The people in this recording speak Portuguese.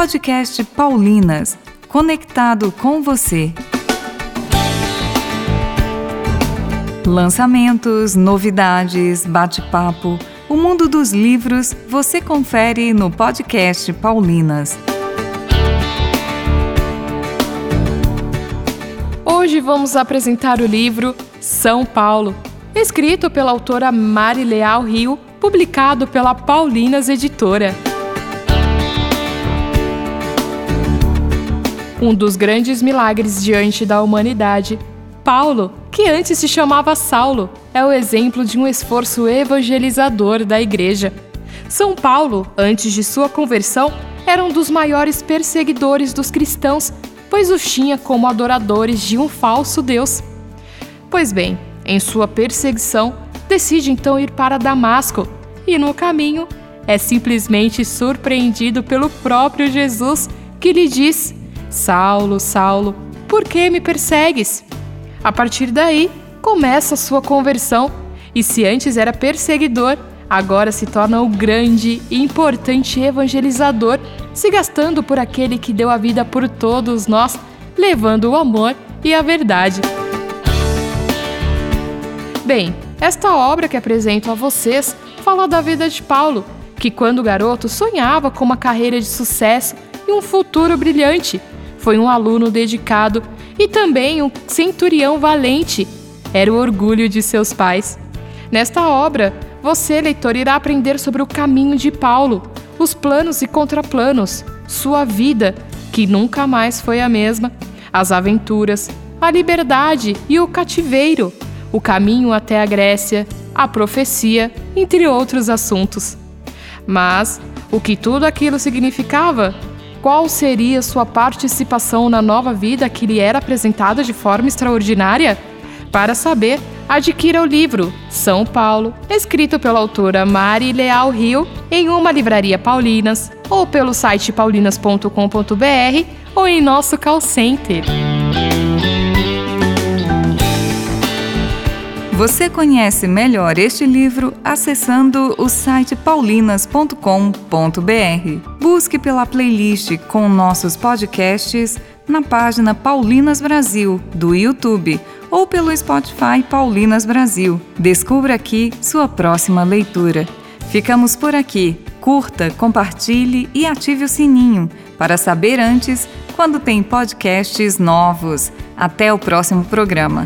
Podcast Paulinas, conectado com você. Lançamentos, novidades, bate-papo, o mundo dos livros você confere no podcast Paulinas. Hoje vamos apresentar o livro São Paulo, escrito pela autora Mari Leal Rio, publicado pela Paulinas Editora. Um dos grandes milagres diante da humanidade, Paulo, que antes se chamava Saulo, é o exemplo de um esforço evangelizador da igreja. São Paulo, antes de sua conversão, era um dos maiores perseguidores dos cristãos, pois os tinha como adoradores de um falso Deus. Pois bem, em sua perseguição, decide então ir para Damasco e no caminho é simplesmente surpreendido pelo próprio Jesus que lhe diz: Saulo, Saulo, por que me persegues? A partir daí, começa a sua conversão e se antes era perseguidor, agora se torna o grande e importante evangelizador, se gastando por aquele que deu a vida por todos nós, levando o amor e a verdade. Bem, esta obra que apresento a vocês fala da vida de Paulo, que quando garoto sonhava com uma carreira de sucesso e um futuro brilhante foi um aluno dedicado e também um centurião valente. Era o orgulho de seus pais. Nesta obra, você, leitor, irá aprender sobre o caminho de Paulo, os planos e contraplanos, sua vida, que nunca mais foi a mesma, as aventuras, a liberdade e o cativeiro, o caminho até a Grécia, a profecia, entre outros assuntos. Mas o que tudo aquilo significava qual seria sua participação na nova vida que lhe era apresentada de forma extraordinária? Para saber, adquira o livro São Paulo, escrito pela autora Mari Leal Rio, em uma livraria Paulinas, ou pelo site paulinas.com.br ou em nosso call center. Você conhece melhor este livro acessando o site paulinas.com.br. Busque pela playlist com nossos podcasts na página Paulinas Brasil do YouTube ou pelo Spotify Paulinas Brasil. Descubra aqui sua próxima leitura. Ficamos por aqui. Curta, compartilhe e ative o sininho para saber antes quando tem podcasts novos. Até o próximo programa.